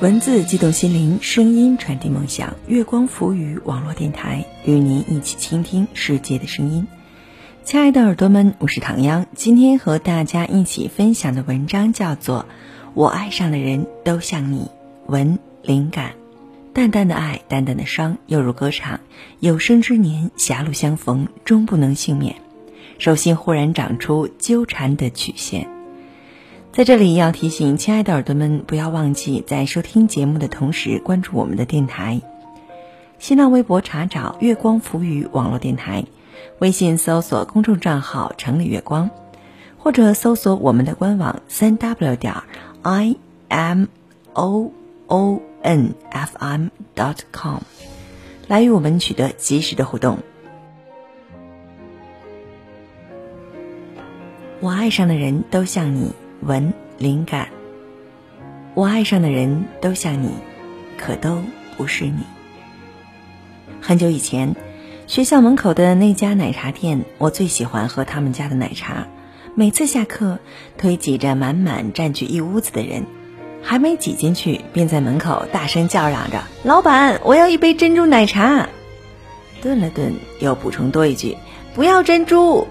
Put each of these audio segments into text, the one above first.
文字激动心灵，声音传递梦想。月光浮语网络电台与您一起倾听世界的声音。亲爱的耳朵们，我是唐央。今天和大家一起分享的文章叫做《我爱上的人都像你》，文灵感。淡淡的爱，淡淡的伤，又如歌唱。有生之年，狭路相逢，终不能幸免。手心忽然长出纠缠的曲线。在这里要提醒亲爱的耳朵们，不要忘记在收听节目的同时关注我们的电台。新浪微博查找“月光浮语网络电台”，微信搜索公众账号“城里月光”，或者搜索我们的官网三 w 点 i m o o n f m dot com，来与我们取得及时的互动。我爱上的人都像你。文灵感，我爱上的人都像你，可都不是你。很久以前，学校门口的那家奶茶店，我最喜欢喝他们家的奶茶。每次下课，推挤着满满占据一屋子的人，还没挤进去，便在门口大声叫嚷着：“老板，我要一杯珍珠奶茶。”顿了顿，又补充多一句：“不要珍珠。”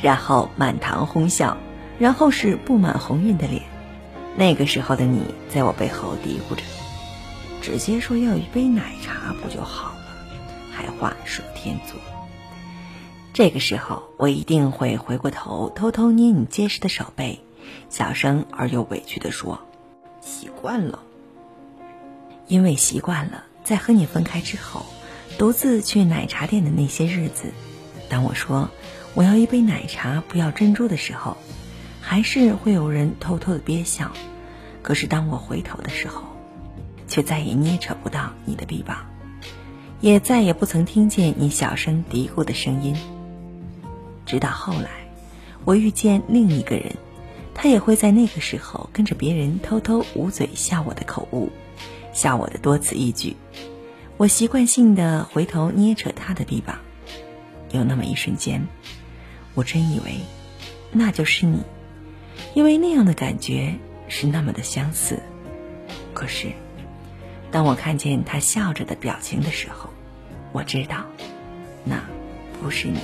然后满堂哄笑。然后是布满红晕的脸，那个时候的你在我背后嘀咕着：“直接说要一杯奶茶不就好了，还画蛇添足。”这个时候，我一定会回过头，偷偷捏你结实的手背，小声而又委屈地说：“习惯了。”因为习惯了，在和你分开之后，独自去奶茶店的那些日子，当我说我要一杯奶茶，不要珍珠的时候。还是会有人偷偷的憋笑，可是当我回头的时候，却再也捏扯不到你的臂膀，也再也不曾听见你小声嘀咕的声音。直到后来，我遇见另一个人，他也会在那个时候跟着别人偷偷捂嘴笑我的口误，笑我的多此一举。我习惯性的回头捏扯他的臂膀，有那么一瞬间，我真以为那就是你。因为那样的感觉是那么的相似，可是，当我看见他笑着的表情的时候，我知道，那不是你。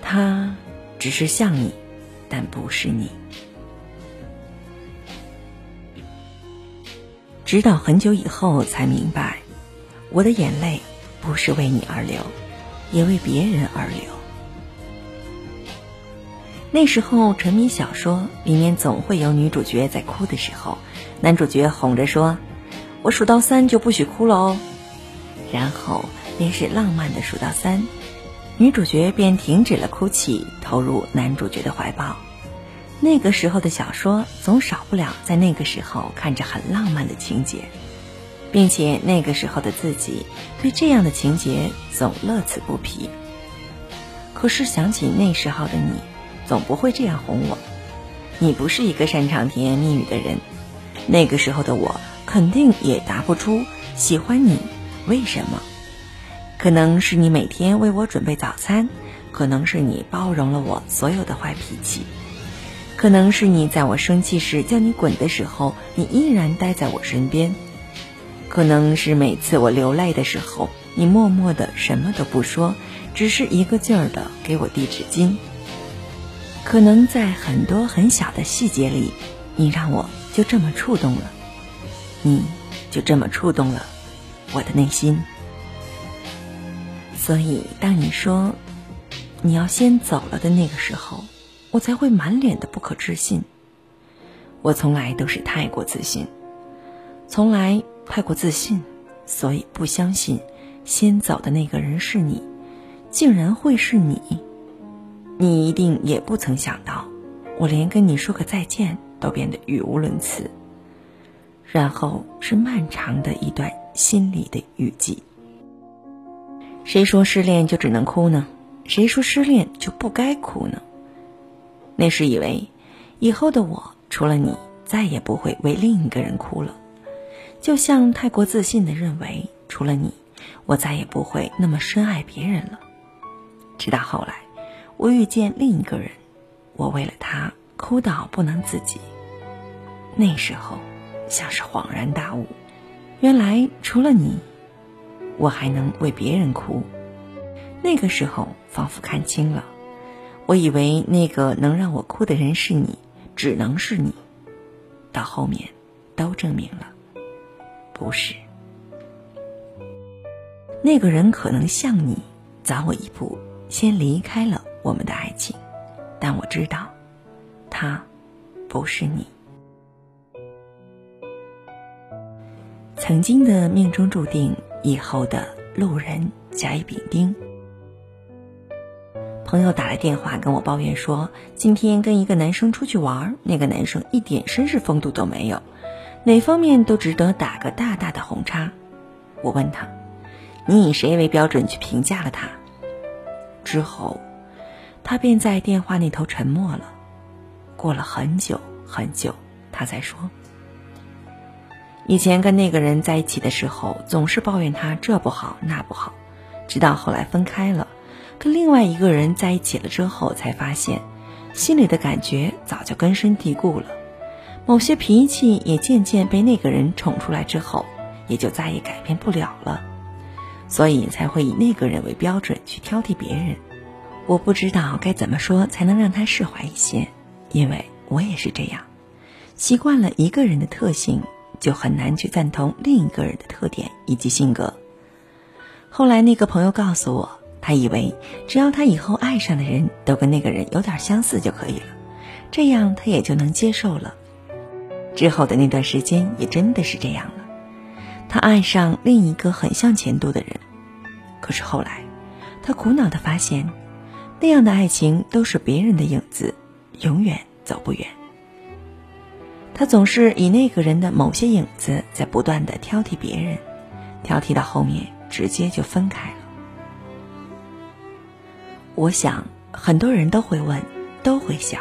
他只是像你，但不是你。直到很久以后才明白，我的眼泪不是为你而流，也为别人而流。那时候沉迷小说，里面总会有女主角在哭的时候，男主角哄着说：“我数到三就不许哭了哦。”然后便是浪漫的数到三，女主角便停止了哭泣，投入男主角的怀抱。那个时候的小说总少不了在那个时候看着很浪漫的情节，并且那个时候的自己对这样的情节总乐此不疲。可是想起那时候的你。总不会这样哄我，你不是一个擅长甜言蜜语的人。那个时候的我肯定也答不出喜欢你为什么。可能是你每天为我准备早餐，可能是你包容了我所有的坏脾气，可能是你在我生气时叫你滚的时候，你依然待在我身边，可能是每次我流泪的时候，你默默的什么都不说，只是一个劲儿的给我递纸巾。可能在很多很小的细节里，你让我就这么触动了，你就这么触动了我的内心。所以，当你说你要先走了的那个时候，我才会满脸的不可置信。我从来都是太过自信，从来太过自信，所以不相信先走的那个人是你，竟然会是你。你一定也不曾想到，我连跟你说个再见都变得语无伦次。然后是漫长的一段心里的雨季。谁说失恋就只能哭呢？谁说失恋就不该哭呢？那时以为，以后的我除了你，再也不会为另一个人哭了。就像太过自信的认为，除了你，我再也不会那么深爱别人了。直到后来。我遇见另一个人，我为了他哭到不能自己。那时候，像是恍然大悟，原来除了你，我还能为别人哭。那个时候，仿佛看清了，我以为那个能让我哭的人是你，只能是你。到后面，都证明了，不是。那个人可能像你，早我一步先离开了我们的爱情，但我知道，他不是你。曾经的命中注定，以后的路人甲乙丙丁。朋友打来电话跟我抱怨说，今天跟一个男生出去玩，那个男生一点绅士风度都没有，哪方面都值得打个大大的红叉。我问他，你以谁为标准去评价了他？之后，他便在电话那头沉默了。过了很久很久，他才说，以前跟那个人在一起的时候，总是抱怨他这不好那不好，直到后来分开了。跟另外一个人在一起了之后，才发现，心里的感觉早就根深蒂固了。某些脾气也渐渐被那个人宠出来之后，也就再也改变不了了。所以才会以那个人为标准去挑剔别人。我不知道该怎么说才能让他释怀一些，因为我也是这样，习惯了一个人的特性，就很难去赞同另一个人的特点以及性格。后来那个朋友告诉我。他以为只要他以后爱上的人都跟那个人有点相似就可以了，这样他也就能接受了。之后的那段时间也真的是这样了，他爱上另一个很像前度的人，可是后来，他苦恼的发现，那样的爱情都是别人的影子，永远走不远。他总是以那个人的某些影子在不断的挑剔别人，挑剔到后面直接就分开了。我想，很多人都会问，都会想，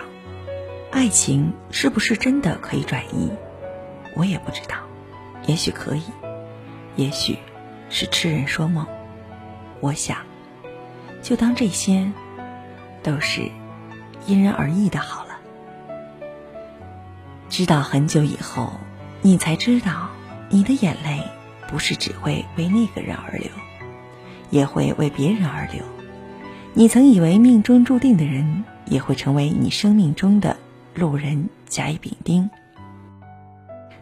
爱情是不是真的可以转移？我也不知道，也许可以，也许是痴人说梦。我想，就当这些都是因人而异的好了。直到很久以后，你才知道，你的眼泪不是只会为那个人而流，也会为别人而流。你曾以为命中注定的人，也会成为你生命中的路人甲乙丙丁。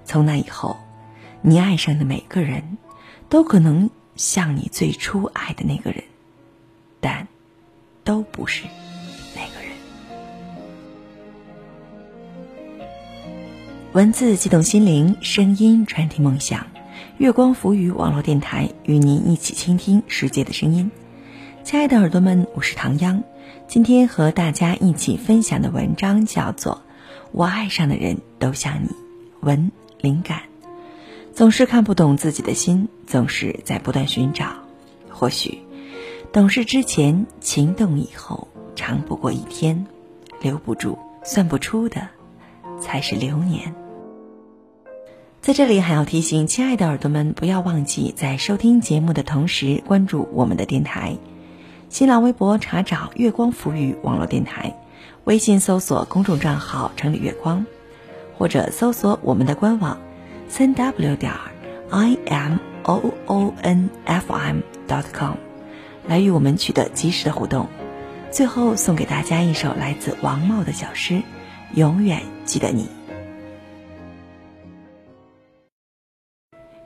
从那以后，你爱上的每个人，都可能像你最初爱的那个人，但都不是文字激动心灵，声音传递梦想。月光浮语网络电台与您一起倾听世界的声音。亲爱的耳朵们，我是唐央。今天和大家一起分享的文章叫做《我爱上的人都像你》，文灵感。总是看不懂自己的心，总是在不断寻找。或许，懂事之前，情动以后，长不过一天。留不住、算不出的，才是流年。在这里还要提醒亲爱的耳朵们，不要忘记在收听节目的同时关注我们的电台。新浪微博查找“月光浮语”网络电台，微信搜索公众账号“城里月光”，或者搜索我们的官网“三 w 点儿 i m o o n f m dot com”，来与我们取得及时的互动。最后送给大家一首来自王茂的小诗《永远记得你》，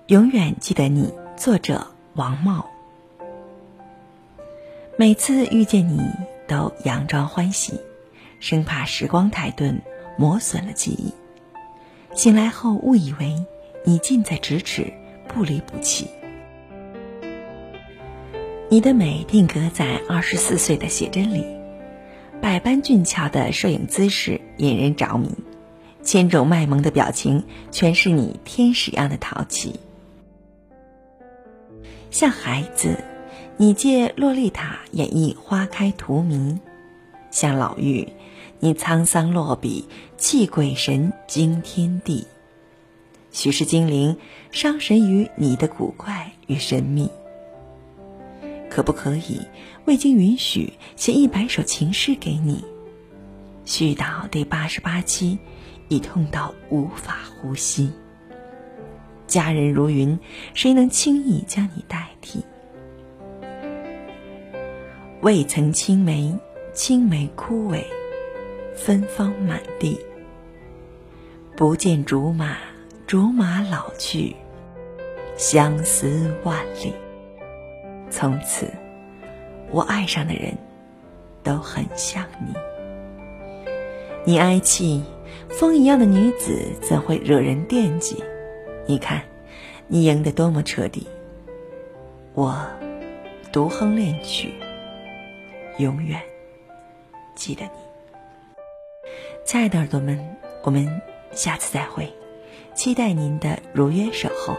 永远记得你。作者王茂。每次遇见你都佯装欢喜，生怕时光太钝磨损了记忆。醒来后误以为你近在咫尺，不离不弃。你的美定格在二十四岁的写真里，百般俊俏的摄影姿势引人着迷，千种卖萌的表情全是你天使样的淘气，像孩子。你借洛丽塔演绎花开荼蘼，像老妪，你沧桑落笔泣鬼神惊天地。许是精灵伤神于你的古怪与神秘。可不可以未经允许写一百首情诗给你？续到第八十八期，已痛到无法呼吸。佳人如云，谁能轻易将你代替？未曾青梅，青梅枯萎，芬芳满地。不见竹马，竹马老去，相思万里。从此，我爱上的人，都很像你。你哀泣，风一样的女子怎会惹人惦记？你看，你赢得多么彻底。我独哼恋曲，永远记得你。亲爱的耳朵们，我们。下次再会，期待您的如约守候。